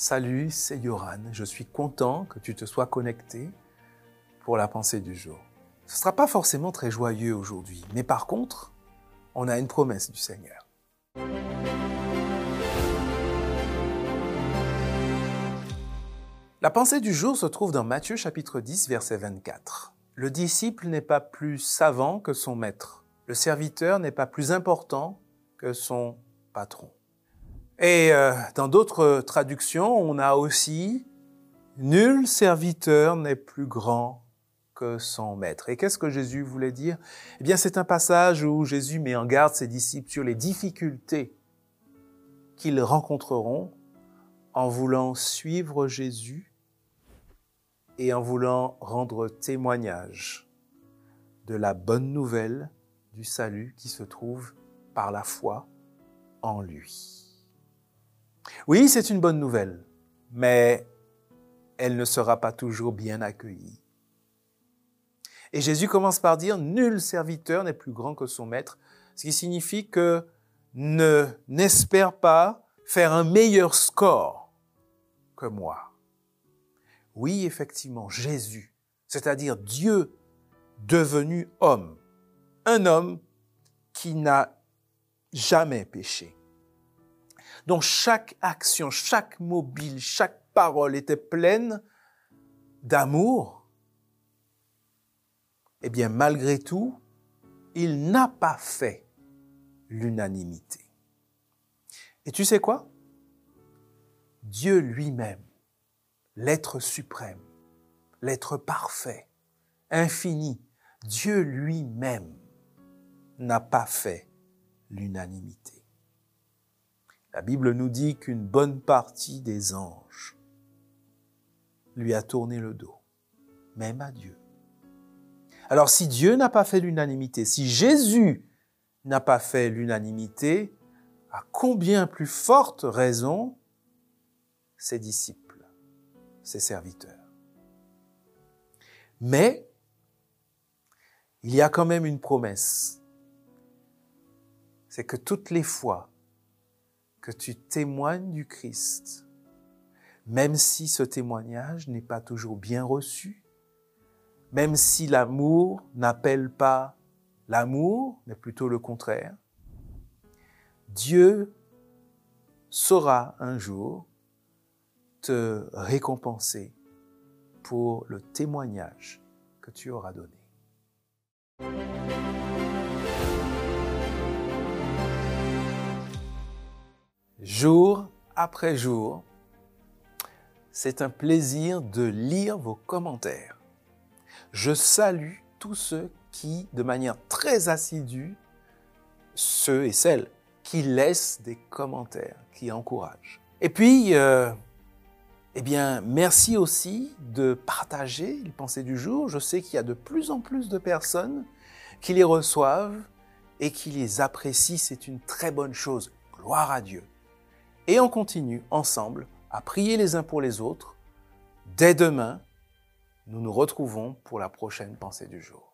Salut, c'est Yoran. Je suis content que tu te sois connecté pour la pensée du jour. Ce ne sera pas forcément très joyeux aujourd'hui, mais par contre, on a une promesse du Seigneur. La pensée du jour se trouve dans Matthieu chapitre 10 verset 24. Le disciple n'est pas plus savant que son maître. Le serviteur n'est pas plus important que son patron. Et euh, dans d'autres traductions, on a aussi Nul serviteur n'est plus grand que son maître. Et qu'est-ce que Jésus voulait dire? Eh bien, c'est un passage où Jésus met en garde ses disciples sur les difficultés qu'ils rencontreront en voulant suivre Jésus et en voulant rendre témoignage de la bonne nouvelle du salut qui se trouve par la foi en lui. Oui, c'est une bonne nouvelle, mais elle ne sera pas toujours bien accueillie. Et Jésus commence par dire, nul serviteur n'est plus grand que son maître, ce qui signifie que ne n'espère pas faire un meilleur score que moi. Oui, effectivement, Jésus, c'est-à-dire Dieu devenu homme, un homme qui n'a jamais péché, dont chaque action, chaque mobile, chaque parole était pleine d'amour, eh bien, malgré tout, il n'a pas fait l'unanimité. Et tu sais quoi? Dieu lui-même, l'être suprême, l'être parfait, infini, Dieu lui-même n'a pas fait l'unanimité. La Bible nous dit qu'une bonne partie des anges lui a tourné le dos, même à Dieu. Alors si Dieu n'a pas fait l'unanimité, si Jésus n'a pas fait l'unanimité, à combien plus forte raison ses disciples, ses serviteurs? Mais il y a quand même une promesse. C'est que toutes les fois tu témoignes du Christ, même si ce témoignage n'est pas toujours bien reçu, même si l'amour n'appelle pas l'amour, mais plutôt le contraire, Dieu saura un jour te récompenser pour le témoignage que tu auras donné. Jour après jour. C'est un plaisir de lire vos commentaires. Je salue tous ceux qui, de manière très assidue, ceux et celles qui laissent des commentaires, qui encouragent. Et puis, euh, eh bien, merci aussi de partager les pensées du jour. Je sais qu'il y a de plus en plus de personnes qui les reçoivent et qui les apprécient. C'est une très bonne chose. Gloire à Dieu. Et on continue ensemble à prier les uns pour les autres. Dès demain, nous nous retrouvons pour la prochaine pensée du jour.